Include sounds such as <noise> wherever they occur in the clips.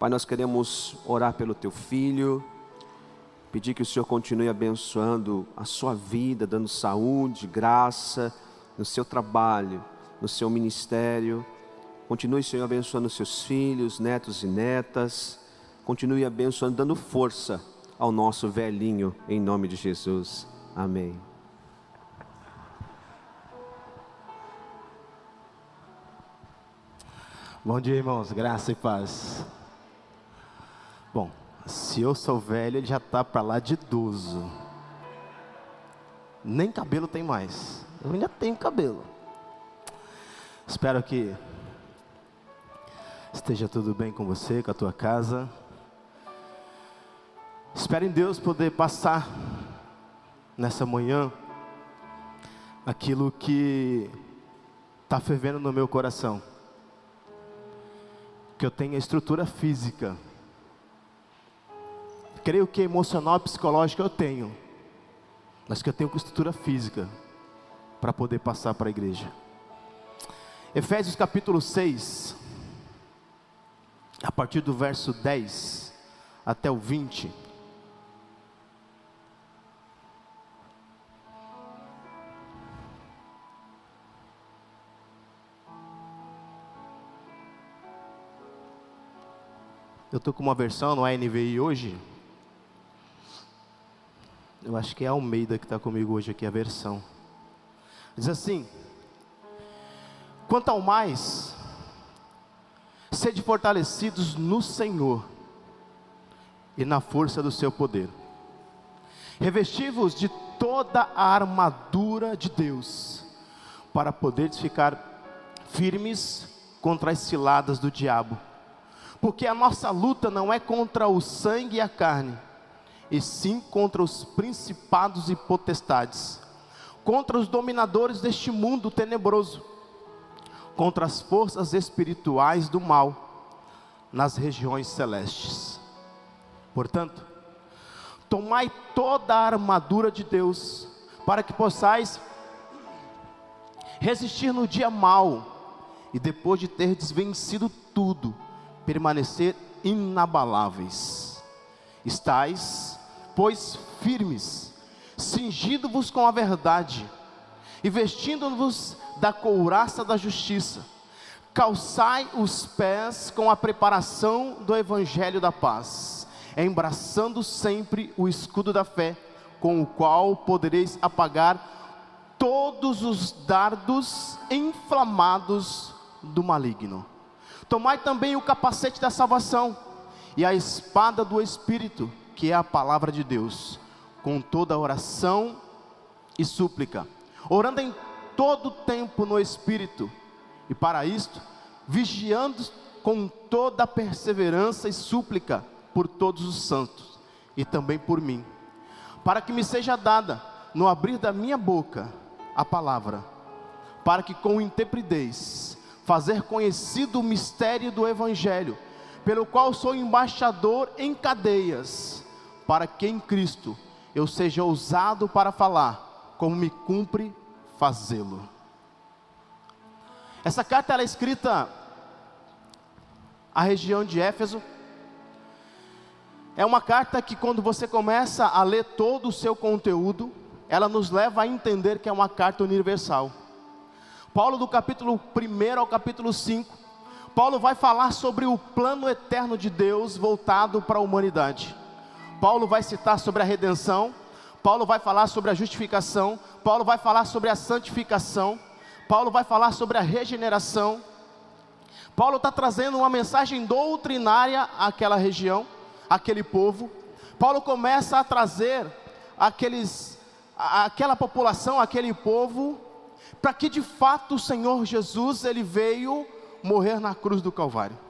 Pai, nós queremos orar pelo teu filho, pedir que o Senhor continue abençoando a sua vida, dando saúde, graça no seu trabalho, no seu ministério. Continue, Senhor, abençoando seus filhos, netos e netas. Continue abençoando, dando força ao nosso velhinho, em nome de Jesus. Amém. Bom dia, irmãos. Graça e paz. Bom, se eu sou velho, ele já está para lá de idoso. Nem cabelo tem mais. Eu ainda tenho cabelo. Espero que esteja tudo bem com você, com a tua casa. Espero em Deus poder passar nessa manhã aquilo que está fervendo no meu coração que eu tenha estrutura física. Creio que emocional e psicológica eu tenho, mas que eu tenho estrutura física para poder passar para a igreja. Efésios capítulo 6, a partir do verso 10 até o 20. Eu estou com uma versão no ANVI hoje. Eu acho que é Almeida que está comigo hoje aqui, a versão. Diz assim: Quanto ao mais, sede fortalecidos no Senhor e na força do seu poder. Revestivos de toda a armadura de Deus, para poderes ficar firmes contra as ciladas do diabo porque a nossa luta não é contra o sangue e a carne, e sim contra os principados e potestades, contra os dominadores deste mundo tenebroso, contra as forças espirituais do mal nas regiões celestes. Portanto, tomai toda a armadura de Deus, para que possais resistir no dia mau, e depois de ter desvencido tudo, permanecer inabaláveis. Estais, pois, firmes, cingindo-vos com a verdade, e vestindo-vos da couraça da justiça, calçai os pés com a preparação do evangelho da paz, embraçando sempre o escudo da fé, com o qual podereis apagar todos os dardos inflamados do maligno. Tomai também o capacete da salvação e a espada do Espírito, que é a palavra de Deus, com toda oração e súplica, orando em todo tempo no Espírito, e para isto, vigiando com toda perseverança e súplica por todos os santos, e também por mim, para que me seja dada, no abrir da minha boca, a palavra, para que com intrepidez fazer conhecido o mistério do Evangelho, pelo qual sou embaixador em cadeias, para que em Cristo eu seja ousado para falar, como me cumpre fazê-lo. Essa carta é escrita à região de Éfeso. É uma carta que, quando você começa a ler todo o seu conteúdo, ela nos leva a entender que é uma carta universal. Paulo, do capítulo 1 ao capítulo 5, Paulo vai falar sobre o plano eterno de Deus voltado para a humanidade. Paulo vai citar sobre a redenção, Paulo vai falar sobre a justificação, Paulo vai falar sobre a santificação, Paulo vai falar sobre a regeneração. Paulo está trazendo uma mensagem doutrinária àquela região, àquele povo. Paulo começa a trazer aqueles, aquela população, aquele povo, para que de fato o Senhor Jesus ele veio morrer na cruz do Calvário.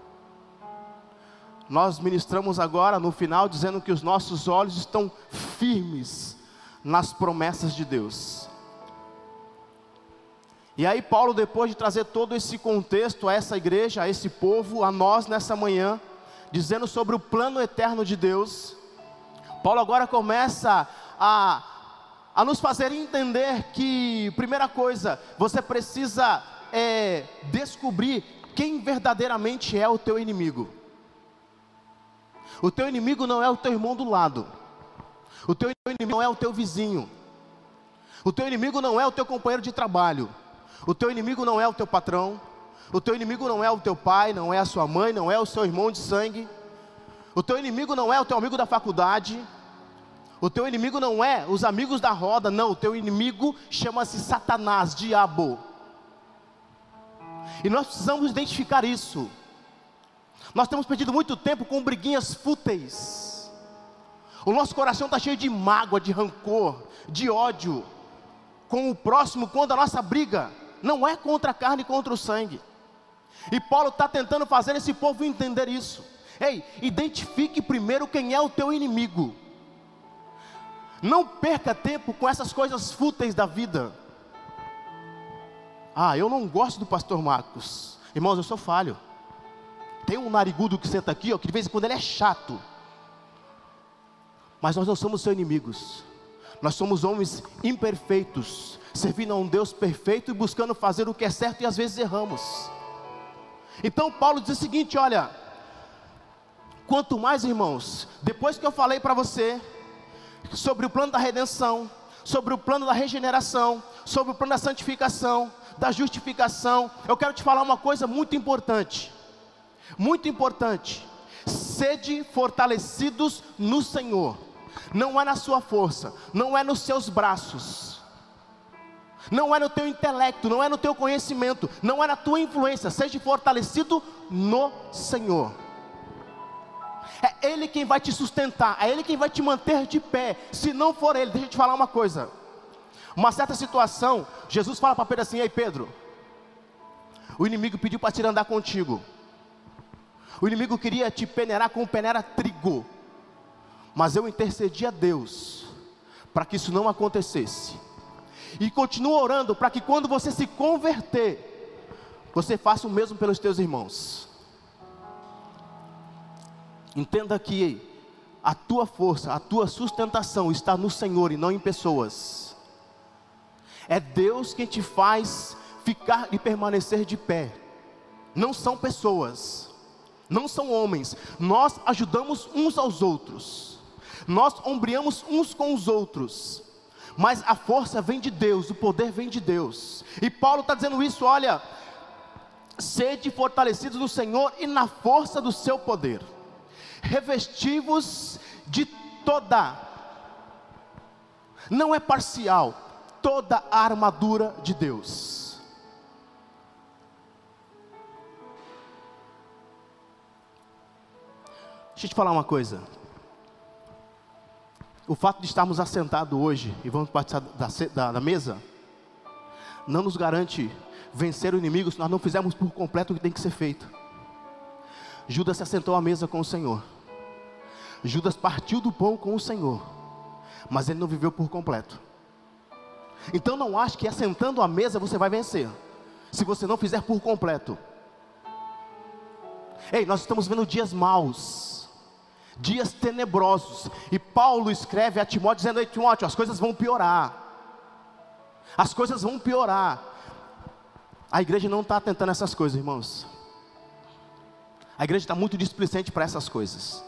Nós ministramos agora no final dizendo que os nossos olhos estão firmes nas promessas de Deus. E aí Paulo depois de trazer todo esse contexto a essa igreja, a esse povo, a nós nessa manhã, dizendo sobre o plano eterno de Deus, Paulo agora começa a a nos fazer entender que, primeira coisa, você precisa é, descobrir quem verdadeiramente é o teu inimigo. O teu inimigo não é o teu irmão do lado. O teu inimigo não é o teu vizinho. O teu inimigo não é o teu companheiro de trabalho. O teu inimigo não é o teu patrão. O teu inimigo não é o teu pai, não é a sua mãe, não é o seu irmão de sangue. O teu inimigo não é o teu amigo da faculdade. O teu inimigo não é os amigos da roda, não. O teu inimigo chama-se Satanás, diabo. E nós precisamos identificar isso. Nós temos perdido muito tempo com briguinhas fúteis. O nosso coração está cheio de mágoa, de rancor, de ódio com o próximo, quando a nossa briga não é contra a carne e contra o sangue. E Paulo está tentando fazer esse povo entender isso. Ei, identifique primeiro quem é o teu inimigo. Não perca tempo com essas coisas fúteis da vida. Ah, eu não gosto do pastor Marcos. Irmãos, eu sou falho. Tem um narigudo que senta aqui, ó, que de vez em quando ele é chato. Mas nós não somos seus inimigos. Nós somos homens imperfeitos, servindo a um Deus perfeito e buscando fazer o que é certo e às vezes erramos. Então Paulo diz o seguinte: olha, quanto mais irmãos, depois que eu falei para você sobre o plano da redenção, sobre o plano da regeneração, sobre o plano da santificação, da justificação, eu quero te falar uma coisa muito importante. Muito importante. Sede fortalecidos no Senhor. Não é na sua força, não é nos seus braços não é no teu intelecto, não é no teu conhecimento, não é na tua influência, seja fortalecido no Senhor. É Ele quem vai te sustentar, é Ele quem vai te manter de pé. Se não for Ele, deixa eu te falar uma coisa. Uma certa situação, Jesus fala para Pedro assim: Ei Pedro, o inimigo pediu para te andar contigo. O inimigo queria te peneirar como peneira trigo. Mas eu intercedi a Deus para que isso não acontecesse. E continua orando para que quando você se converter, você faça o mesmo pelos teus irmãos. Entenda que a tua força, a tua sustentação está no Senhor e não em pessoas. É Deus quem te faz ficar e permanecer de pé. Não são pessoas, não são homens. Nós ajudamos uns aos outros. Nós ombreamos uns com os outros mas a força vem de Deus, o poder vem de Deus. E Paulo está dizendo isso: olha, sede fortalecidos no Senhor e na força do seu poder, revestivos de toda, não é parcial, toda a armadura de Deus. Deixa eu te falar uma coisa. O fato de estarmos assentados hoje e vamos participar da, da, da mesa, não nos garante vencer o inimigo se nós não fizermos por completo o que tem que ser feito. Judas se assentou à mesa com o Senhor. Judas partiu do pão com o Senhor, mas ele não viveu por completo. Então não ache que assentando à mesa você vai vencer, se você não fizer por completo. Ei, nós estamos vendo dias maus dias tenebrosos. E Paulo escreve a Timóteo dizendo: Ei, Timóteo, as coisas vão piorar. As coisas vão piorar. A igreja não está atentando essas coisas, irmãos. A igreja está muito displicente para essas coisas.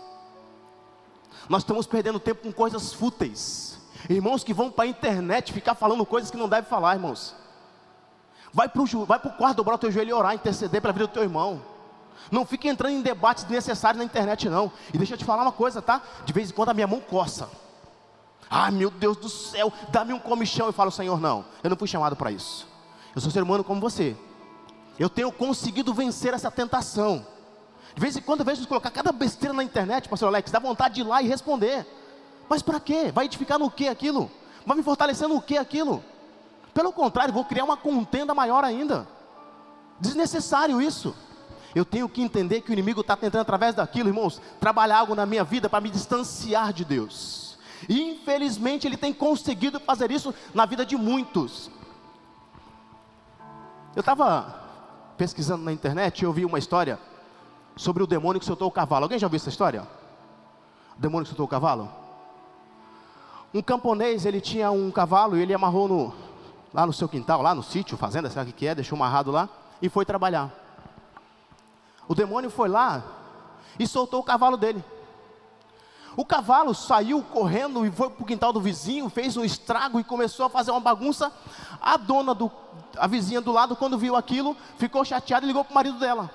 Nós estamos perdendo tempo com coisas fúteis. Irmãos que vão para a internet ficar falando coisas que não devem falar, irmãos. Vai para o quarto, dobrar o teu joelho e orar, interceder para a vida do teu irmão. Não fique entrando em debates desnecessários na internet, não. E deixa eu te falar uma coisa, tá? De vez em quando a minha mão coça. Ah, meu Deus do céu, dá-me um comichão. Eu falo, Senhor, não, eu não fui chamado para isso. Eu sou ser humano como você. Eu tenho conseguido vencer essa tentação. De vez em quando eu vejo colocar cada besteira na internet, pastor Alex, dá vontade de ir lá e responder. Mas para quê? Vai edificar no que aquilo? Vai me fortalecer no que aquilo? Pelo contrário, vou criar uma contenda maior ainda. Desnecessário isso. Eu tenho que entender que o inimigo está tentando, através daquilo, irmãos, trabalhar algo na minha vida para me distanciar de Deus. E infelizmente ele tem conseguido fazer isso na vida de muitos. Eu estava pesquisando na internet e eu vi uma história sobre o demônio que soltou o cavalo. Alguém já viu essa história? O demônio que soltou o cavalo? Um camponês, ele tinha um cavalo e ele amarrou no, lá no seu quintal, lá no sítio, fazenda, sabe o que é? Deixou amarrado lá e foi trabalhar. O demônio foi lá e soltou o cavalo dele. O cavalo saiu correndo e foi para o quintal do vizinho, fez um estrago e começou a fazer uma bagunça. A dona do, a vizinha do lado, quando viu aquilo, ficou chateada e ligou para o marido dela.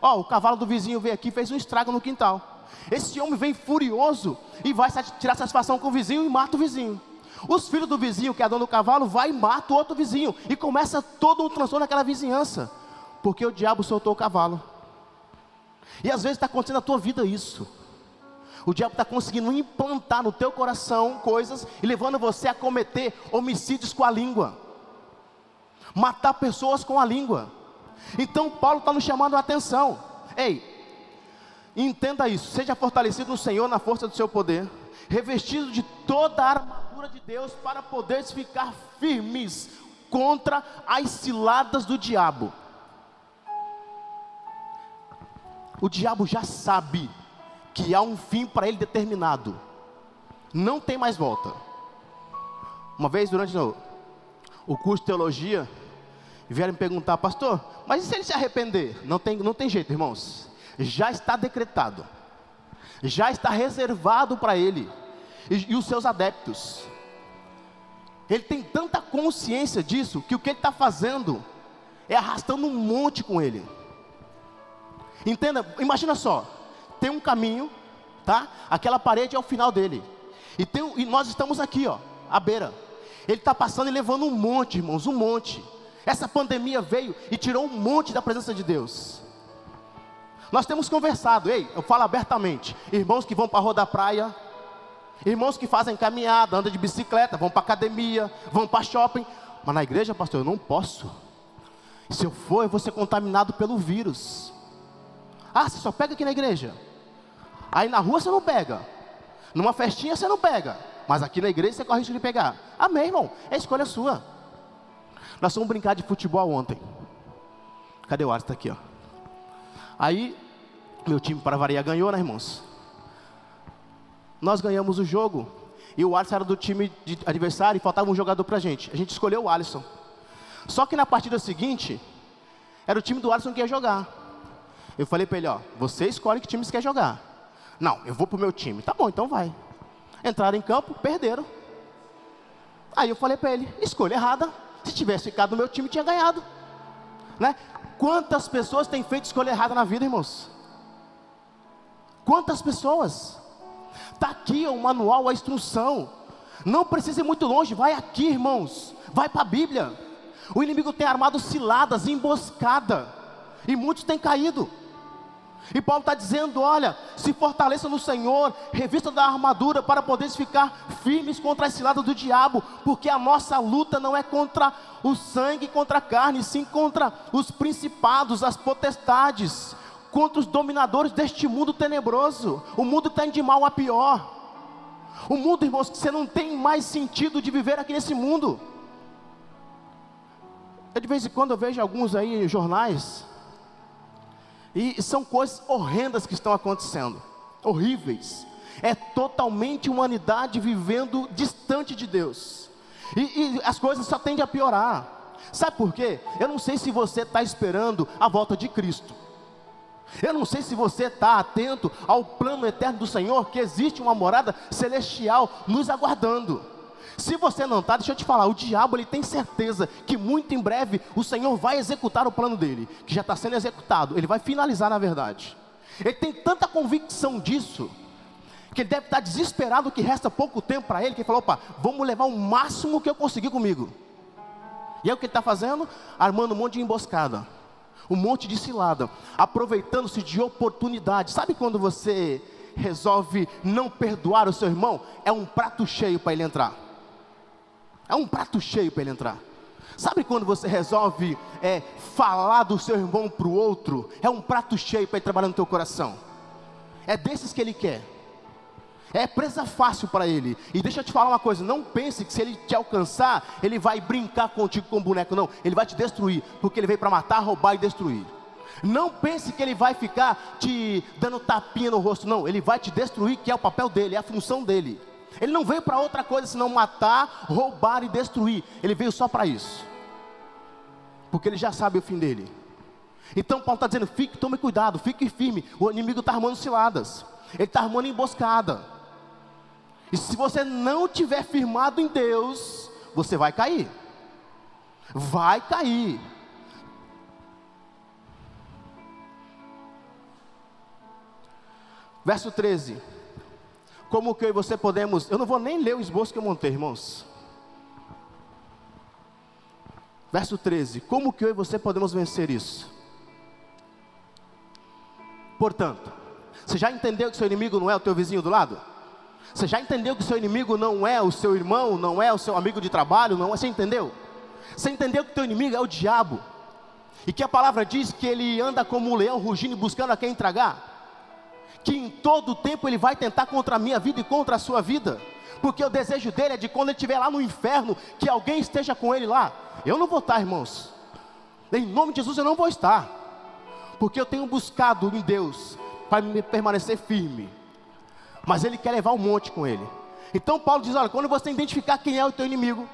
Ó, oh, o cavalo do vizinho veio aqui, fez um estrago no quintal. Esse homem vem furioso e vai tirar satisfação com o vizinho e mata o vizinho. Os filhos do vizinho, que é dono do cavalo, vai e mata o outro vizinho. E começa todo um transtorno naquela vizinhança. Porque o diabo soltou o cavalo. E às vezes está acontecendo na tua vida isso. O diabo está conseguindo implantar no teu coração coisas e levando você a cometer homicídios com a língua, matar pessoas com a língua. Então Paulo está nos chamando a atenção. Ei, entenda isso. Seja fortalecido no Senhor na força do seu poder, revestido de toda a armadura de Deus para poderes ficar firmes contra as ciladas do diabo. O diabo já sabe que há um fim para ele determinado. Não tem mais volta. Uma vez durante o, curso de teologia, vieram me perguntar, pastor, mas e se ele se arrepender? Não tem, não tem jeito, irmãos. Já está decretado. Já está reservado para ele e, e os seus adeptos. Ele tem tanta consciência disso que o que ele está fazendo é arrastando um monte com ele. Entenda, imagina só, tem um caminho, tá? Aquela parede é o final dele. E, tem, e nós estamos aqui, ó, à beira. Ele está passando e levando um monte, irmãos, um monte. Essa pandemia veio e tirou um monte da presença de Deus. Nós temos conversado, ei, eu falo abertamente, irmãos que vão para a roda praia, irmãos que fazem caminhada, andam de bicicleta, vão para academia, vão para shopping, mas na igreja, pastor, eu não posso. Se eu for, eu vou ser contaminado pelo vírus. Ah, você só pega aqui na igreja. Aí na rua você não pega. Numa festinha você não pega. Mas aqui na igreja você corre risco de pegar. Amém, irmão. É escolha sua. Nós fomos brincar de futebol ontem. Cadê o Alisson? Está aqui, ó. Aí, meu time para variar ganhou, né, irmãos? Nós ganhamos o jogo. E o Alisson era do time adversário e faltava um jogador para a gente. A gente escolheu o Alisson. Só que na partida seguinte, era o time do Alisson que ia jogar. Eu falei para ele, ó, você escolhe que time você quer jogar. Não, eu vou para o meu time. Tá bom, então vai. Entraram em campo, perderam. Aí eu falei para ele, escolha errada. Se tivesse ficado no meu time, tinha ganhado. Né? Quantas pessoas têm feito escolha errada na vida, irmãos? Quantas pessoas? Está aqui o manual, a instrução. Não precisa ir muito longe, vai aqui, irmãos. Vai para a Bíblia. O inimigo tem armado ciladas, emboscada. E muitos têm caído. E Paulo está dizendo: olha, se fortaleça no Senhor, revista da armadura para poderes ficar firmes contra a cilada do diabo, porque a nossa luta não é contra o sangue, contra a carne, sim contra os principados, as potestades, contra os dominadores deste mundo tenebroso. O mundo está indo de mal a pior. O mundo, irmãos, que você não tem mais sentido de viver aqui nesse mundo. Eu, de vez em quando eu vejo alguns aí jornais e são coisas horrendas que estão acontecendo, horríveis. É totalmente humanidade vivendo distante de Deus. E, e as coisas só tendem a piorar. Sabe por quê? Eu não sei se você está esperando a volta de Cristo. Eu não sei se você está atento ao plano eterno do Senhor, que existe uma morada celestial nos aguardando. Se você não está, deixa eu te falar, o diabo ele tem certeza que muito em breve o Senhor vai executar o plano dele, que já está sendo executado, ele vai finalizar na verdade. Ele tem tanta convicção disso, que ele deve estar desesperado que resta pouco tempo para ele, que ele falou, opa, vamos levar o máximo que eu conseguir comigo. E é o que ele está fazendo? Armando um monte de emboscada, um monte de cilada, aproveitando-se de oportunidade. Sabe quando você resolve não perdoar o seu irmão? É um prato cheio para ele entrar. É um prato cheio para ele entrar. Sabe quando você resolve é, falar do seu irmão para o outro? É um prato cheio para ele trabalhar no teu coração. É desses que ele quer. É presa fácil para ele. E deixa eu te falar uma coisa: não pense que se ele te alcançar, ele vai brincar contigo com boneco. Não, ele vai te destruir. Porque ele veio para matar, roubar e destruir. Não pense que ele vai ficar te dando tapinha no rosto. Não, ele vai te destruir, que é o papel dele, é a função dele. Ele não veio para outra coisa senão matar, roubar e destruir. Ele veio só para isso. Porque ele já sabe o fim dele. Então Paulo está dizendo: fique, tome cuidado, fique firme. O inimigo está armando ciladas. Ele está armando emboscada. E se você não tiver firmado em Deus, você vai cair. Vai cair. Verso 13. Como que eu e você podemos. Eu não vou nem ler o esboço que eu montei, irmãos. Verso 13. Como que eu e você podemos vencer isso? Portanto, você já entendeu que seu inimigo não é o teu vizinho do lado? Você já entendeu que seu inimigo não é o seu irmão, não é o seu amigo de trabalho, não é? Você entendeu? Você entendeu que teu inimigo é o diabo? E que a palavra diz que ele anda como um leão rugindo buscando a quem tragar? Que em todo tempo ele vai tentar contra a minha vida e contra a sua vida? Porque o desejo dele é de quando ele estiver lá no inferno, que alguém esteja com ele lá. Eu não vou estar, irmãos. Em nome de Jesus eu não vou estar. Porque eu tenho buscado em Deus para permanecer firme mas ele quer levar um monte com ele. Então Paulo diz: olha, quando você identificar quem é o teu inimigo,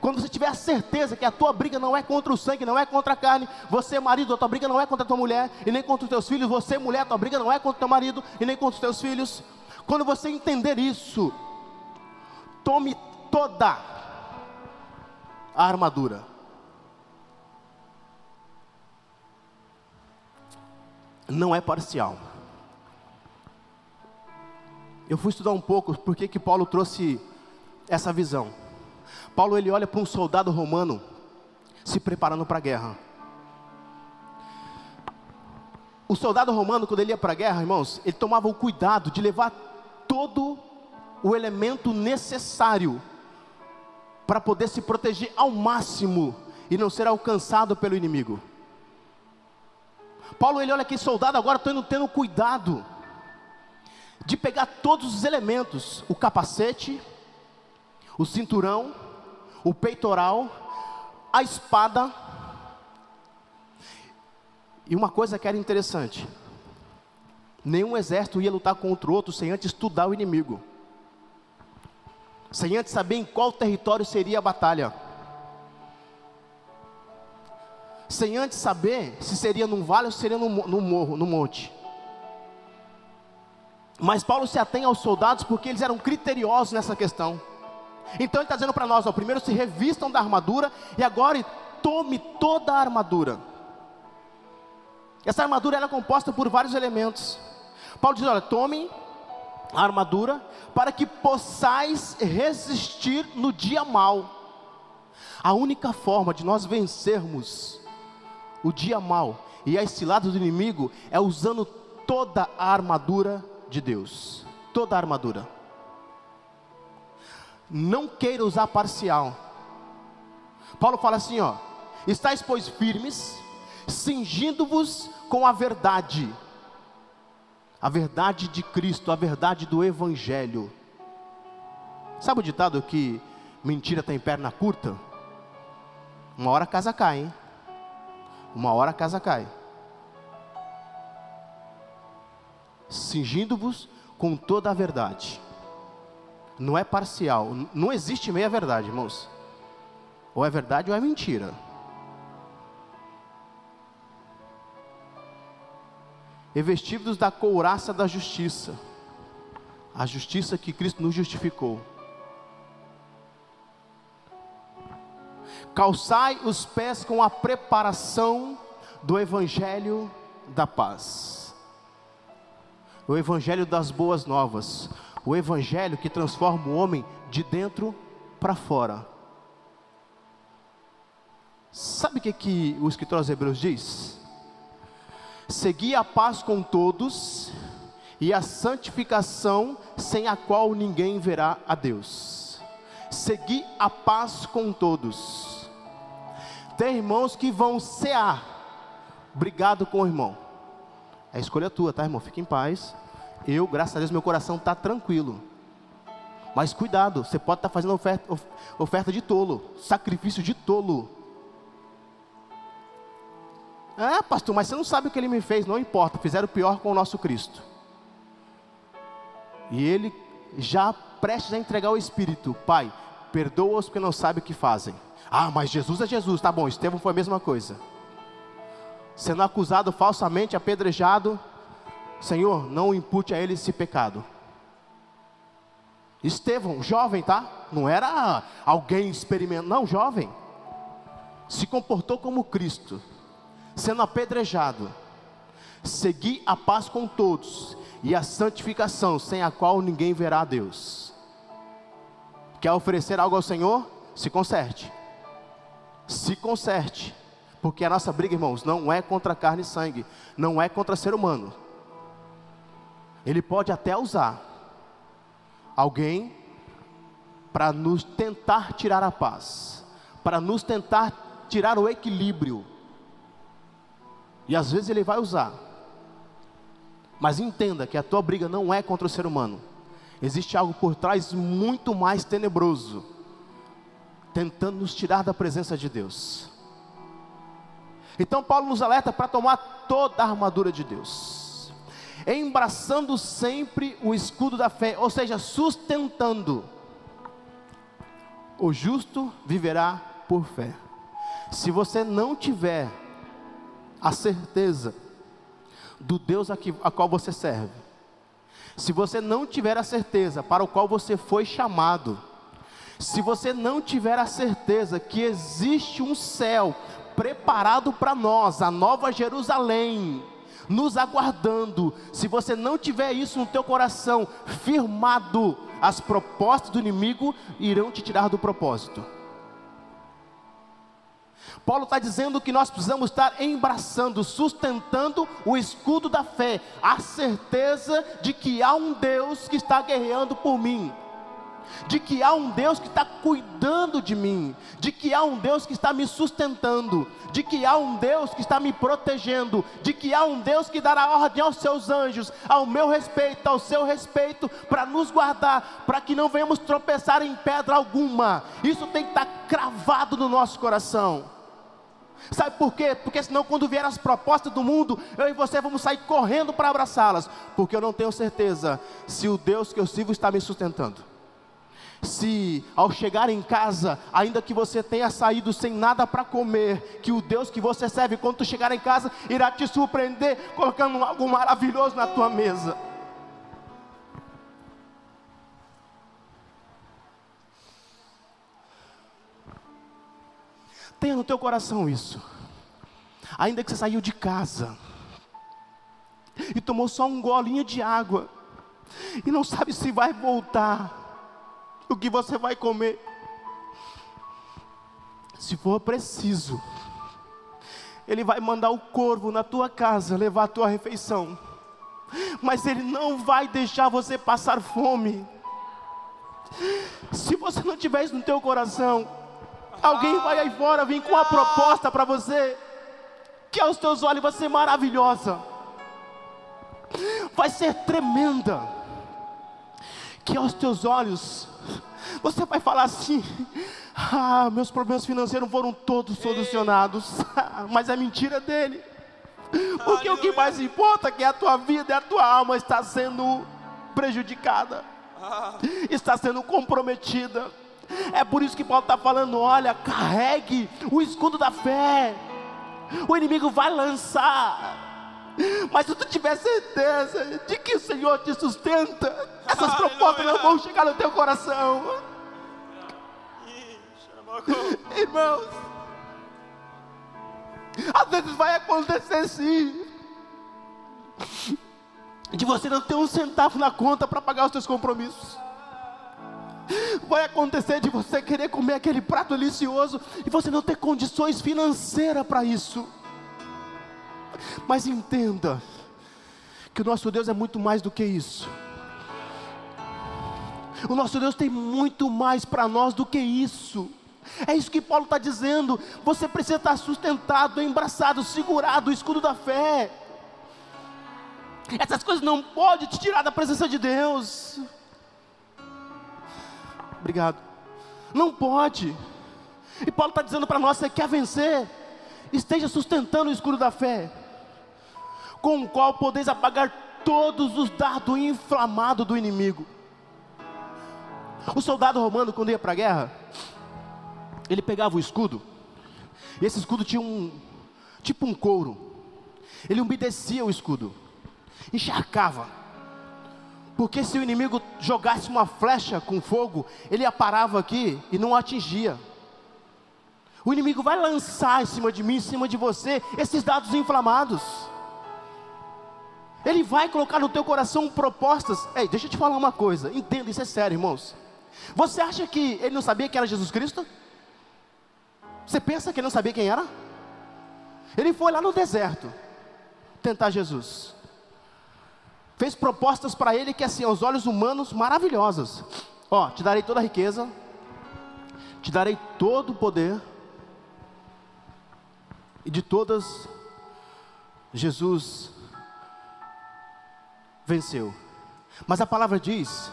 quando você tiver a certeza que a tua briga não é contra o sangue, não é contra a carne, você marido, a tua briga não é contra a tua mulher e nem contra os teus filhos, você mulher, a tua briga não é contra o teu marido e nem contra os teus filhos. Quando você entender isso, tome toda a armadura. Não é parcial. Eu fui estudar um pouco por que Paulo trouxe essa visão. Paulo ele olha para um soldado romano se preparando para a guerra. O soldado romano, quando ele ia para a guerra, irmãos, ele tomava o cuidado de levar todo o elemento necessário para poder se proteger ao máximo e não ser alcançado pelo inimigo. Paulo ele olha aqui, soldado, agora estou indo tendo cuidado de pegar todos os elementos: o capacete, o cinturão, o peitoral, a espada. E uma coisa que era interessante: nenhum exército ia lutar contra o outro sem antes estudar o inimigo, sem antes saber em qual território seria a batalha, sem antes saber se seria num vale ou se seria no morro, no monte. Mas Paulo se atém aos soldados porque eles eram criteriosos nessa questão. Então ele está dizendo para nós: ó, primeiro se revistam da armadura e agora tome toda a armadura. Essa armadura era composta por vários elementos. Paulo diz: olha, tome a armadura para que possais resistir no dia mal. A única forma de nós vencermos o dia mal e as ciladas do inimigo é usando toda a armadura de Deus, toda a armadura. Não queira usar parcial. Paulo fala assim, ó: "Estais pois firmes, cingindo-vos com a verdade, a verdade de Cristo, a verdade do evangelho." Sabe o ditado que mentira tem perna curta? Uma hora a casa cai, hein? Uma hora a casa cai. cingindo-vos com toda a verdade. Não é parcial, não existe meia verdade, irmãos. Ou é verdade ou é mentira. Revestidos da couraça da justiça, a justiça que Cristo nos justificou. Calçai os pés com a preparação do evangelho da paz o evangelho das boas novas, o evangelho que transforma o homem de dentro para fora. Sabe o que, que o escritor aos Hebreus diz? Segui a paz com todos e a santificação sem a qual ninguém verá a Deus. Segui a paz com todos. Tem irmãos que vão cear, brigado com o irmão. É escolha tua, tá, irmão? Fique em paz. Eu, graças a Deus, meu coração está tranquilo. Mas cuidado, você pode estar tá fazendo oferta, oferta de tolo, sacrifício de tolo. Ah, pastor, mas você não sabe o que ele me fez, não importa, fizeram pior com o nosso Cristo. E ele já prestes a entregar o Espírito, Pai, perdoa-os porque não sabem o que fazem. Ah, mas Jesus é Jesus, tá bom, Estevão foi a mesma coisa sendo acusado falsamente, apedrejado, Senhor, não impute a ele esse pecado. Estevão, jovem, tá? Não era alguém experimentado, não, jovem. Se comportou como Cristo, sendo apedrejado. Segui a paz com todos e a santificação, sem a qual ninguém verá a Deus. Quer oferecer algo ao Senhor? Se conserte. Se conserte. Porque a nossa briga, irmãos, não é contra carne e sangue, não é contra ser humano. Ele pode até usar alguém para nos tentar tirar a paz, para nos tentar tirar o equilíbrio. E às vezes ele vai usar. Mas entenda que a tua briga não é contra o ser humano. Existe algo por trás muito mais tenebroso, tentando nos tirar da presença de Deus. Então Paulo nos alerta para tomar toda a armadura de Deus, embraçando sempre o escudo da fé, ou seja, sustentando. O justo viverá por fé. Se você não tiver a certeza do Deus a, que, a qual você serve, se você não tiver a certeza para o qual você foi chamado, se você não tiver a certeza que existe um céu preparado para nós, a nova Jerusalém, nos aguardando. Se você não tiver isso no teu coração firmado, as propostas do inimigo irão te tirar do propósito. Paulo está dizendo que nós precisamos estar embraçando, sustentando o escudo da fé, a certeza de que há um Deus que está guerreando por mim de que há um Deus que está cuidando de mim, de que há um Deus que está me sustentando, de que há um Deus que está me protegendo, de que há um Deus que dará ordem aos seus anjos, ao meu respeito, ao seu respeito, para nos guardar, para que não venhamos tropeçar em pedra alguma. Isso tem que estar cravado no nosso coração. Sabe por quê? Porque senão quando vier as propostas do mundo, eu e você vamos sair correndo para abraçá-las, porque eu não tenho certeza se o Deus que eu sirvo está me sustentando se ao chegar em casa, ainda que você tenha saído sem nada para comer, que o Deus que você serve, quando tu chegar em casa, irá te surpreender, colocando algo maravilhoso na tua mesa. Tenha no teu coração isso. Ainda que você saiu de casa e tomou só um golinho de água e não sabe se vai voltar o que você vai comer. Se for preciso, Ele vai mandar o corvo na tua casa levar a tua refeição, mas Ele não vai deixar você passar fome. Se você não tiver isso no teu coração, alguém vai aí fora vir com uma proposta para você, que aos teus olhos vai ser maravilhosa, vai ser tremenda, que aos teus olhos você vai falar assim: ah, meus problemas financeiros foram todos solucionados, <laughs> mas é mentira dele. Porque Aleluia. o que mais importa é que a tua vida e a tua alma está sendo prejudicada, ah. está sendo comprometida. É por isso que Paulo está falando: olha, carregue o escudo da fé. O inimigo vai lançar. Mas se tu tiver certeza de que o Senhor te sustenta, essas propostas não vão chegar no teu coração. <laughs> Irmãos, às vezes vai acontecer sim, de você não ter um centavo na conta para pagar os seus compromissos. Vai acontecer de você querer comer aquele prato delicioso e você não ter condições financeiras para isso. Mas entenda que o nosso Deus é muito mais do que isso. O nosso Deus tem muito mais para nós do que isso. É isso que Paulo está dizendo. Você precisa estar sustentado, embraçado, segurado, o escudo da fé. Essas coisas não podem te tirar da presença de Deus. Obrigado. Não pode. E Paulo está dizendo para nós: você quer vencer? Esteja sustentando o escudo da fé, com o qual podeis apagar todos os dardos inflamados do inimigo. O soldado romano, quando ia para a guerra, ele pegava o escudo, e esse escudo tinha um, tipo um couro, ele umedecia o escudo, encharcava, Porque se o inimigo jogasse uma flecha com fogo, ele aparava aqui e não atingia. O inimigo vai lançar em cima de mim, em cima de você, esses dados inflamados. Ele vai colocar no teu coração propostas. Ei, deixa eu te falar uma coisa, entenda, isso é sério, irmãos. Você acha que ele não sabia que era Jesus Cristo? Você pensa que ele não sabia quem era? Ele foi lá no deserto tentar Jesus. Fez propostas para ele que assim, aos olhos humanos, maravilhosas. Ó, te darei toda a riqueza, te darei todo o poder, e de todas, Jesus venceu. Mas a palavra diz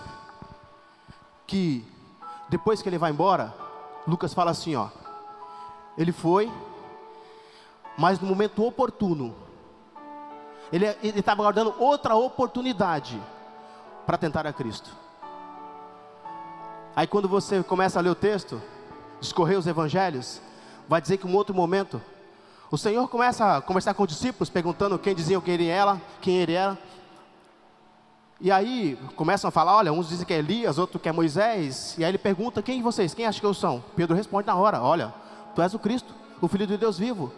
que depois que ele vai embora, Lucas fala assim, ó, ele foi, mas no momento oportuno, ele estava guardando outra oportunidade para tentar a Cristo. Aí quando você começa a ler o texto, escorrer os evangelhos, vai dizer que um outro momento, o Senhor começa a conversar com os discípulos, perguntando quem diziam que ele era, quem ele era. E aí começam a falar, olha, uns dizem que é Elias, outros que é Moisés. E aí ele pergunta, quem vocês, quem acham que eu sou? Pedro responde na hora, olha, tu és o Cristo, o Filho de Deus vivo.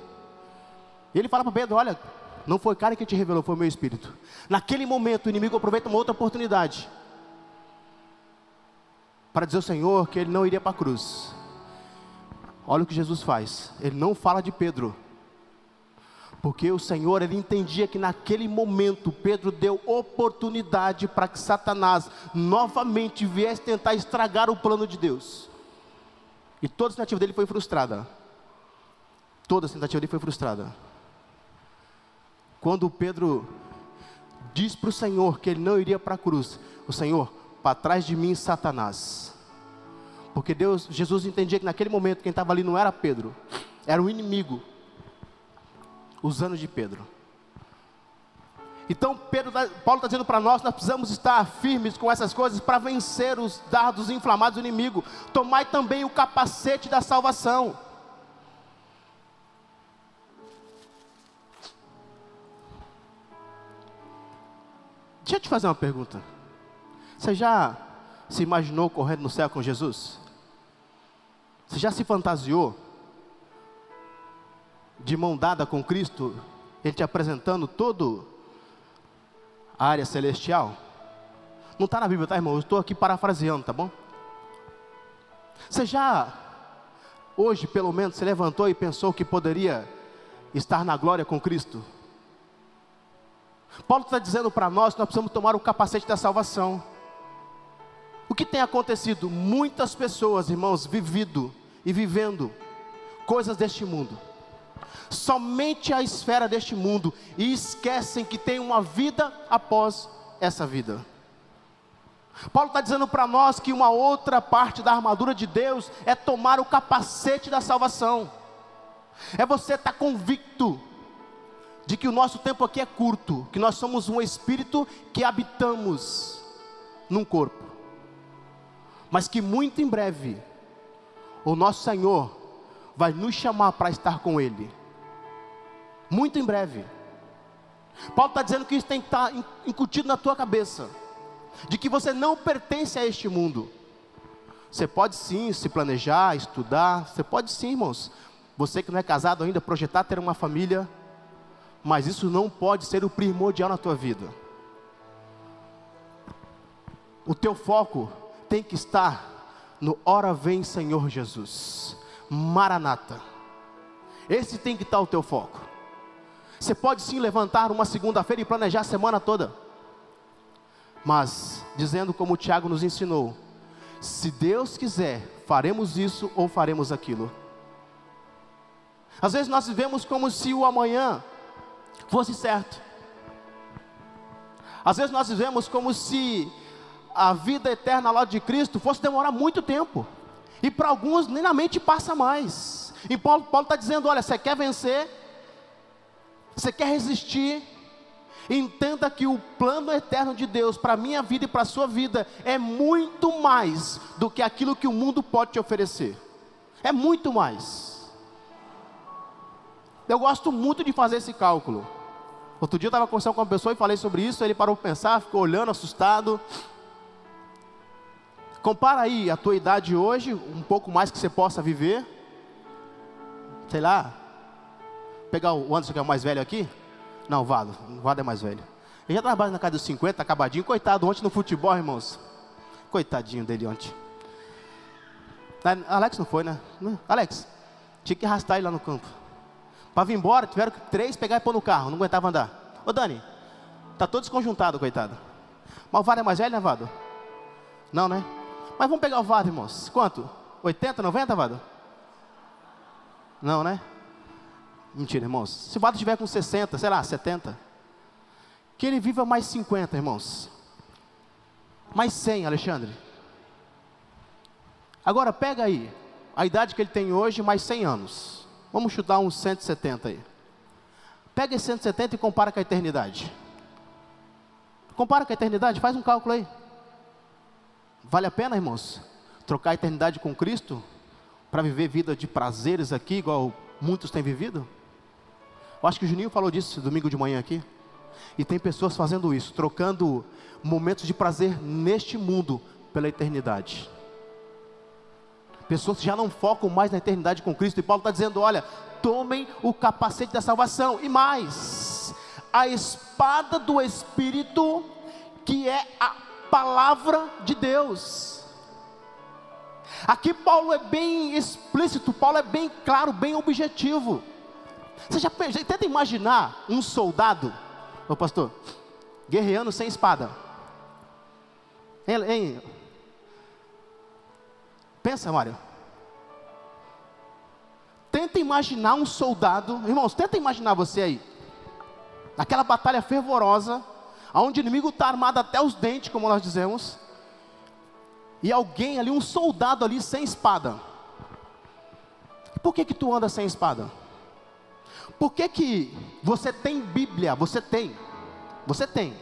E ele fala para Pedro, olha, não foi cara que te revelou, foi o meu Espírito. Naquele momento o inimigo aproveita uma outra oportunidade. Para dizer ao Senhor que ele não iria para a cruz. Olha o que Jesus faz. Ele não fala de Pedro, porque o Senhor, ele entendia que naquele momento Pedro deu oportunidade para que Satanás novamente viesse tentar estragar o plano de Deus. E toda a tentativa dele foi frustrada. Toda a tentativa dele foi frustrada. Quando Pedro diz para o Senhor que ele não iria para a cruz, o Senhor, para trás de mim, Satanás. Porque Deus, Jesus entendia que naquele momento quem estava ali não era Pedro, era o inimigo os anos de Pedro. Então, Pedro, tá, Paulo está dizendo para nós: nós precisamos estar firmes com essas coisas para vencer os dardos inflamados do inimigo. Tomai também o capacete da salvação. Deixa eu te fazer uma pergunta. Você já se imaginou correndo no céu com Jesus? Você já se fantasiou de mão dada com Cristo, Ele te apresentando todo a área celestial? Não está na Bíblia, tá, irmão? Eu estou aqui parafraseando, tá bom? Você já, hoje pelo menos, se levantou e pensou que poderia estar na glória com Cristo? Paulo está dizendo para nós que nós precisamos tomar o capacete da salvação. O que tem acontecido? Muitas pessoas, irmãos, vivido e vivendo coisas deste mundo somente a esfera deste mundo e esquecem que tem uma vida após essa vida. Paulo está dizendo para nós que uma outra parte da armadura de Deus é tomar o capacete da salvação, é você estar tá convicto de que o nosso tempo aqui é curto, que nós somos um espírito que habitamos num corpo, mas que muito em breve o nosso Senhor vai nos chamar para estar com Ele muito em breve. Paulo está dizendo que isso tem que estar tá incutido na tua cabeça, de que você não pertence a este mundo. Você pode sim se planejar, estudar, você pode sim, irmãos. Você que não é casado ainda, projetar ter uma família, mas isso não pode ser o primordial na tua vida. O teu foco tem que estar no hora vem Senhor Jesus. Maranata. Esse tem que estar o teu foco. Você pode sim levantar uma segunda-feira e planejar a semana toda. Mas, dizendo como o Tiago nos ensinou, se Deus quiser, faremos isso ou faremos aquilo. Às vezes nós vivemos como se o amanhã fosse certo. Às vezes nós vivemos como se a vida eterna lado de Cristo fosse demorar muito tempo. E para alguns nem na mente passa mais. E Paulo está dizendo: olha, você quer vencer? Você quer resistir? Entenda que o plano eterno de Deus para a minha vida e para a sua vida é muito mais do que aquilo que o mundo pode te oferecer. É muito mais. Eu gosto muito de fazer esse cálculo. Outro dia eu estava conversando com uma pessoa e falei sobre isso, ele parou para pensar, ficou olhando, assustado. Compara aí a tua idade hoje, um pouco mais que você possa viver. Sei lá. Pegar o Anderson que é o mais velho aqui. Não, o Vado. O Vado é mais velho. Ele já trabalha na casa dos 50, acabadinho. Coitado, ontem no futebol, irmãos. Coitadinho dele ontem. Alex não foi, né? Alex, tinha que arrastar ele lá no campo. Para vir embora, tiveram que três pegar e pôr no carro, não aguentava andar. Ô Dani, tá todo desconjuntado, coitado. Mas o Vado é mais velho, né, Vado? Não, né? Mas vamos pegar o Vado, irmãos. Quanto? 80, 90, Vado? Não, né? Mentira, irmãos. Se o Vado tiver com 60, sei lá, 70. Que ele viva mais 50, irmãos. Mais 100, Alexandre. Agora pega aí a idade que ele tem hoje, mais 100 anos. Vamos chutar uns 170 aí. Pega esse 170 e compara com a eternidade. Compara com a eternidade, faz um cálculo aí. Vale a pena, irmãos, trocar a eternidade com Cristo para viver vida de prazeres aqui, igual muitos têm vivido? Eu acho que o Juninho falou disso domingo de manhã aqui. E tem pessoas fazendo isso, trocando momentos de prazer neste mundo pela eternidade. Pessoas já não focam mais na eternidade com Cristo. E Paulo está dizendo: olha, tomem o capacete da salvação. E mais, a espada do Espírito, que é a palavra de Deus. Aqui Paulo é bem explícito, Paulo é bem claro, bem objetivo. Você já, já tenta imaginar um soldado, ô pastor, guerreando sem espada. Hein, hein, Pensa, Mário. Tenta imaginar um soldado, irmãos, tenta imaginar você aí. Naquela batalha fervorosa, onde o inimigo está armado até os dentes, como nós dizemos, e alguém ali, um soldado ali sem espada. Por que que tu anda sem espada? Por que que você tem Bíblia? Você tem. Você tem.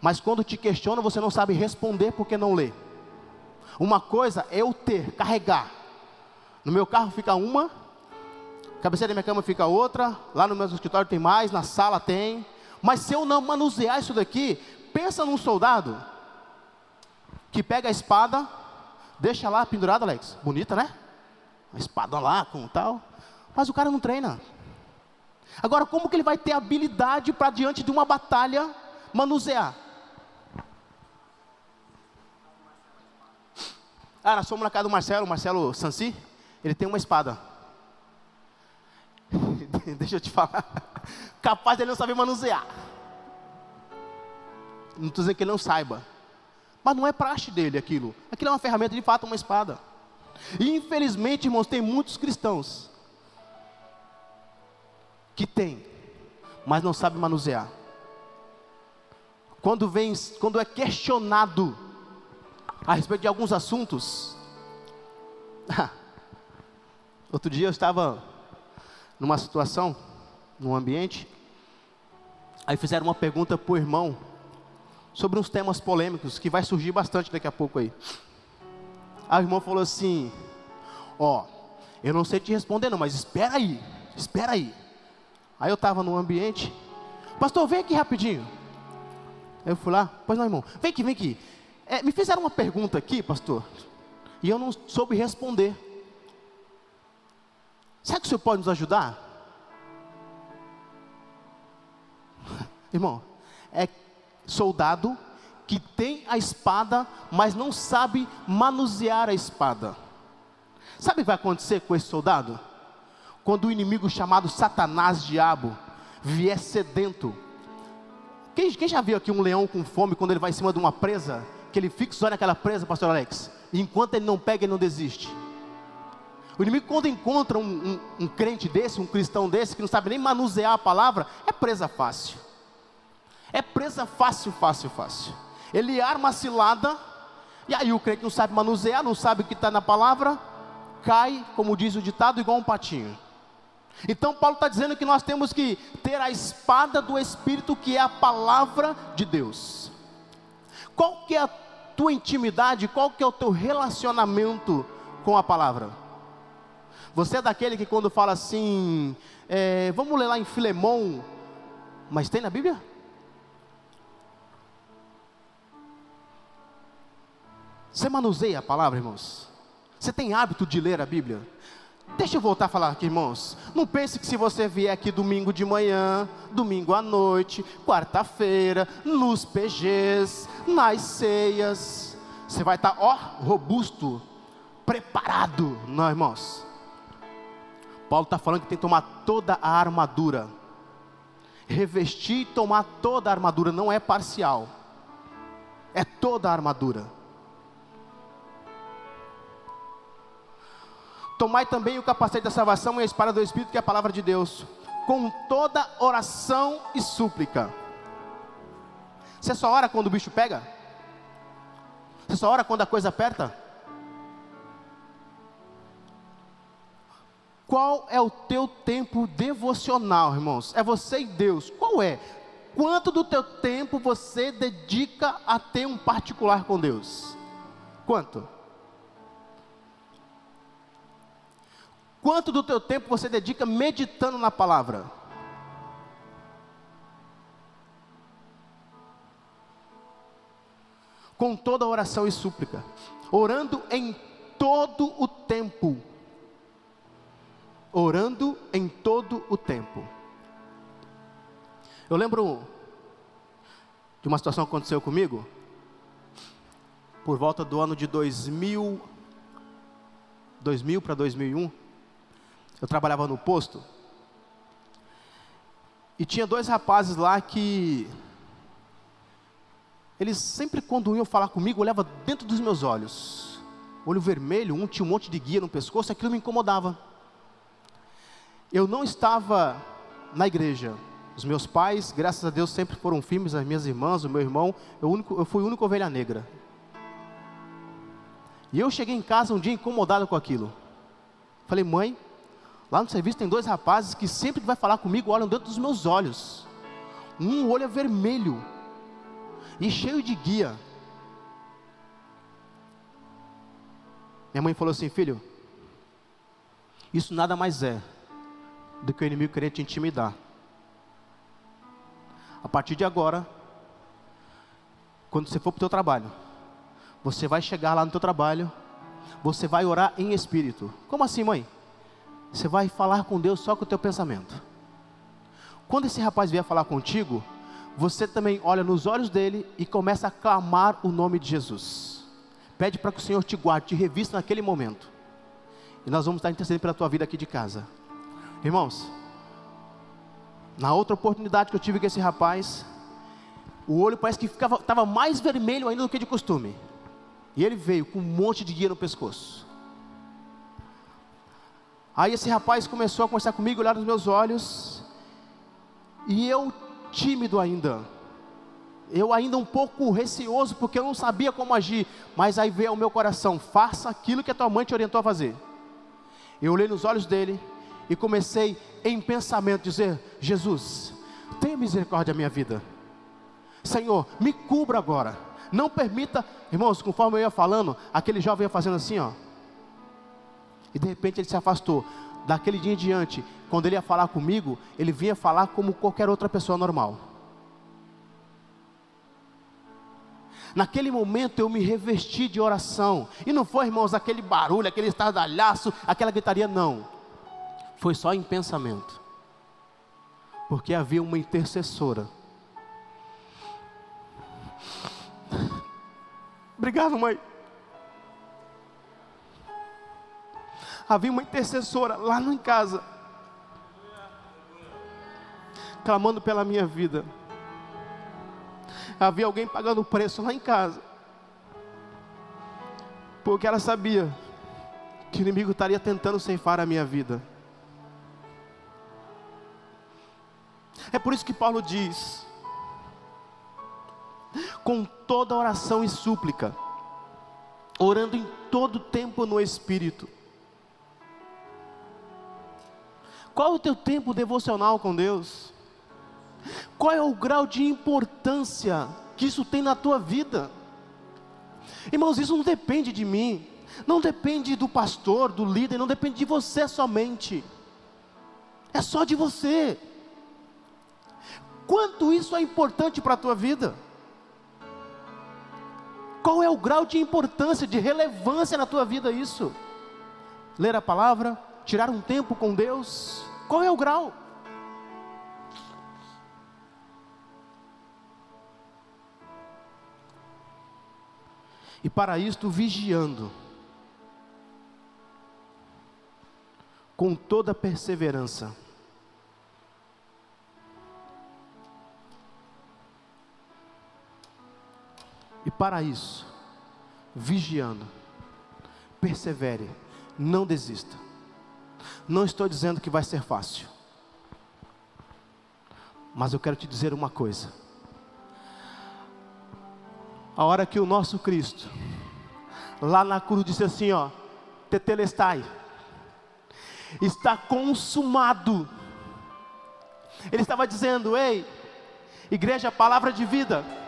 Mas quando te questionam, você não sabe responder porque não lê. Uma coisa é eu ter, carregar. No meu carro fica uma, cabeceira da minha cama fica outra, lá no meu escritório tem mais, na sala tem. Mas se eu não manusear isso daqui, pensa num soldado que pega a espada, deixa lá pendurada, Alex. Bonita, né? A espada lá com tal. Mas o cara não treina. Agora, como que ele vai ter habilidade para diante de uma batalha manusear? Ah, nós fomos na casa do Marcelo, Marcelo Sansi, ele tem uma espada. <laughs> Deixa eu te falar. Capaz dele não saber manusear. Não estou dizendo que ele não saiba. Mas não é praxe dele aquilo. Aquilo é uma ferramenta, de fato, uma espada. E infelizmente, irmãos, tem muitos cristãos que têm, mas não sabem manusear. Quando vem, quando é questionado a respeito de alguns assuntos. <laughs> Outro dia eu estava numa situação, num ambiente, aí fizeram uma pergunta para o irmão sobre uns temas polêmicos que vai surgir bastante daqui a pouco aí. Aí o irmão falou assim: Ó, eu não sei te responder, não, mas espera aí, espera aí. Aí eu estava no ambiente, pastor, vem aqui rapidinho. Eu fui lá, pois não, irmão, vem aqui, vem aqui. É, me fizeram uma pergunta aqui, pastor, e eu não soube responder. Será que o senhor pode nos ajudar? <laughs> Irmão, é soldado que tem a espada, mas não sabe manusear a espada. Sabe o que vai acontecer com esse soldado? Quando o inimigo chamado Satanás, diabo, vier sedento. Quem, quem já viu aqui um leão com fome quando ele vai em cima de uma presa? que ele fica só naquela presa, pastor Alex. E enquanto ele não pega, ele não desiste. O inimigo, quando encontra um, um, um, crente desse, um cristão desse, que não sabe nem manusear a palavra, é presa fácil. É presa fácil, fácil, fácil. Ele arma a cilada, e aí o crente não sabe manusear, não sabe o que está na palavra, cai, como diz o ditado, igual um patinho. Então Paulo está dizendo que nós temos que ter a espada do Espírito, que é a palavra de Deus. Qual que é a tua intimidade, qual que é o teu relacionamento com a palavra? Você é daquele que quando fala assim, é, vamos ler lá em Filemão, Mas tem na Bíblia? Você manuseia a palavra, irmãos? Você tem hábito de ler a Bíblia? Deixa eu voltar a falar aqui, irmãos. Não pense que se você vier aqui domingo de manhã, domingo à noite, quarta-feira, nos PGs, nas ceias, você vai estar, ó, robusto, preparado. Não, irmãos. Paulo está falando que tem que tomar toda a armadura. Revestir e tomar toda a armadura, não é parcial. É toda a armadura. Tomai também o capacete da salvação e a espada do Espírito, que é a palavra de Deus, com toda oração e súplica. Você só ora quando o bicho pega? Você só ora quando a coisa aperta? Qual é o teu tempo devocional, irmãos? É você e Deus. Qual é? Quanto do teu tempo você dedica a ter um particular com Deus? Quanto? Quanto do teu tempo você dedica meditando na palavra? Com toda oração e súplica, orando em todo o tempo. Orando em todo o tempo. Eu lembro de uma situação que aconteceu comigo, por volta do ano de 2000, 2000 para 2001 eu trabalhava no posto. E tinha dois rapazes lá que. Eles sempre, quando iam falar comigo, olhavam dentro dos meus olhos. Olho vermelho, um tinha um monte de guia no pescoço, aquilo me incomodava. Eu não estava na igreja. Os meus pais, graças a Deus, sempre foram firmes, as minhas irmãs, o meu irmão. Eu, único, eu fui a única ovelha negra. E eu cheguei em casa um dia incomodado com aquilo. Falei, mãe, Lá no serviço tem dois rapazes que sempre que vai falar comigo olham dentro dos meus olhos. Um olho é vermelho e cheio de guia. Minha mãe falou assim, filho, isso nada mais é do que o inimigo querer te intimidar. A partir de agora, quando você for para o teu trabalho, você vai chegar lá no teu trabalho, você vai orar em espírito. Como assim, mãe? Você vai falar com Deus só com o teu pensamento. Quando esse rapaz vier falar contigo, você também olha nos olhos dele e começa a clamar o nome de Jesus. Pede para que o Senhor te guarde, te revista naquele momento. E nós vamos estar intercedendo pela tua vida aqui de casa. Irmãos, na outra oportunidade que eu tive com esse rapaz, o olho parece que estava mais vermelho ainda do que de costume. E ele veio com um monte de guia no pescoço. Aí esse rapaz começou a conversar comigo, olhar nos meus olhos, e eu tímido ainda, eu ainda um pouco receoso, porque eu não sabia como agir, mas aí veio ao meu coração: faça aquilo que a tua mãe te orientou a fazer. Eu olhei nos olhos dele e comecei em pensamento dizer: Jesus, tenha misericórdia da minha vida, Senhor, me cubra agora, não permita, irmãos, conforme eu ia falando, aquele jovem ia fazendo assim, ó. E de repente ele se afastou. Daquele dia em diante, quando ele ia falar comigo, ele vinha falar como qualquer outra pessoa normal. Naquele momento eu me revesti de oração. E não foi, irmãos, aquele barulho, aquele estardalhaço, aquela gritaria, não. Foi só em pensamento. Porque havia uma intercessora. Obrigado, mãe. havia uma intercessora lá em casa, clamando pela minha vida. Havia alguém pagando o preço lá em casa, porque ela sabia que o inimigo estaria tentando ceifar a minha vida. É por isso que Paulo diz: com toda oração e súplica, orando em todo tempo no Espírito, Qual o teu tempo devocional com Deus? Qual é o grau de importância que isso tem na tua vida? Irmãos, isso não depende de mim, não depende do pastor, do líder, não depende de você somente, é só de você. Quanto isso é importante para a tua vida? Qual é o grau de importância, de relevância na tua vida isso? Ler a palavra, tirar um tempo com Deus, qual é o grau? E para isto, vigiando, com toda perseverança, para isso, vigiando, persevere, não desista. Não estou dizendo que vai ser fácil, mas eu quero te dizer uma coisa. A hora que o nosso Cristo, lá na cruz, disse assim: ó, Tetelestai, está consumado. Ele estava dizendo: ei, igreja, palavra de vida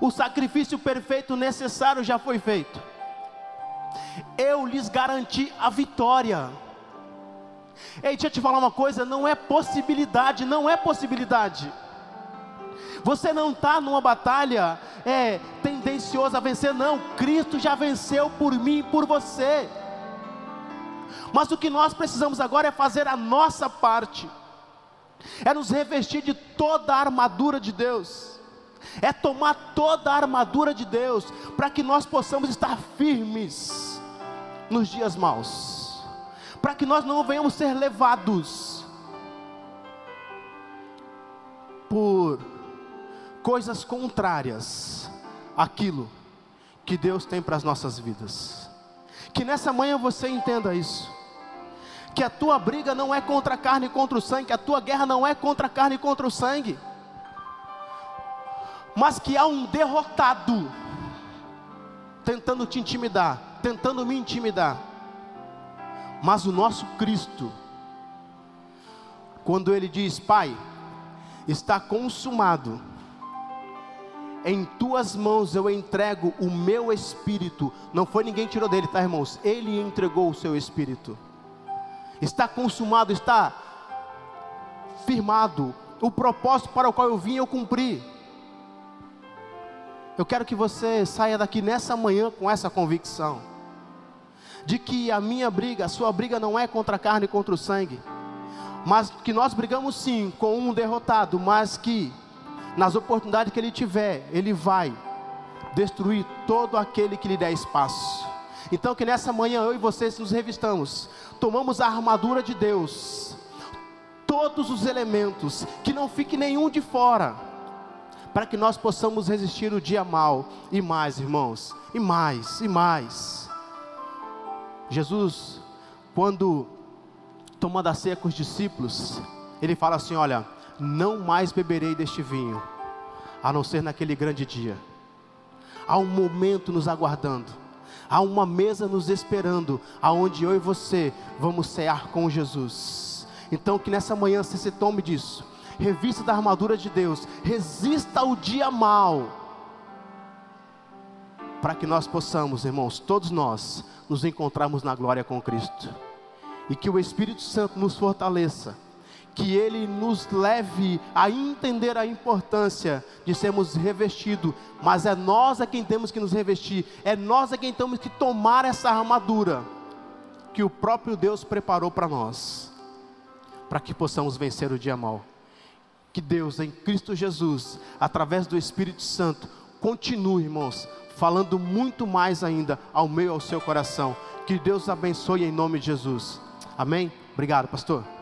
o sacrifício perfeito necessário já foi feito. Eu lhes garanti a vitória. Ei, deixa eu te falar uma coisa: não é possibilidade, não é possibilidade. Você não está numa batalha é, tendenciosa a vencer, não. Cristo já venceu por mim e por você. Mas o que nós precisamos agora é fazer a nossa parte, é nos revestir de toda a armadura de Deus é tomar toda a armadura de Deus, para que nós possamos estar firmes nos dias maus, para que nós não venhamos ser levados por coisas contrárias àquilo que Deus tem para as nossas vidas. Que nessa manhã você entenda isso. Que a tua briga não é contra a carne e contra o sangue, a tua guerra não é contra a carne e contra o sangue mas que há um derrotado tentando te intimidar, tentando me intimidar. Mas o nosso Cristo, quando ele diz: Pai, está consumado, em tuas mãos eu entrego o meu espírito. Não foi ninguém que tirou dele, tá, irmãos? Ele entregou o seu espírito. Está consumado, está firmado. O propósito para o qual eu vim, eu cumpri. Eu quero que você saia daqui nessa manhã com essa convicção de que a minha briga, a sua briga não é contra a carne e contra o sangue, mas que nós brigamos sim com um derrotado, mas que nas oportunidades que ele tiver, ele vai destruir todo aquele que lhe der espaço. Então que nessa manhã eu e vocês nos revistamos, tomamos a armadura de Deus, todos os elementos, que não fique nenhum de fora para que nós possamos resistir o dia mal e mais, irmãos, e mais, e mais. Jesus, quando tomando a ceia com os discípulos, ele fala assim: Olha, não mais beberei deste vinho, a não ser naquele grande dia. Há um momento nos aguardando, há uma mesa nos esperando, aonde eu e você vamos cear com Jesus. Então, que nessa manhã você se tome disso revista da armadura de Deus, resista ao dia mal, para que nós possamos, irmãos, todos nós, nos encontrarmos na glória com Cristo, e que o Espírito Santo nos fortaleça, que Ele nos leve a entender a importância de sermos revestidos, mas é nós a quem temos que nos revestir, é nós a quem temos que tomar essa armadura que o próprio Deus preparou para nós, para que possamos vencer o dia mal que Deus em Cristo Jesus, através do Espírito Santo, continue, irmãos, falando muito mais ainda ao meio ao seu coração. Que Deus abençoe em nome de Jesus. Amém? Obrigado, pastor.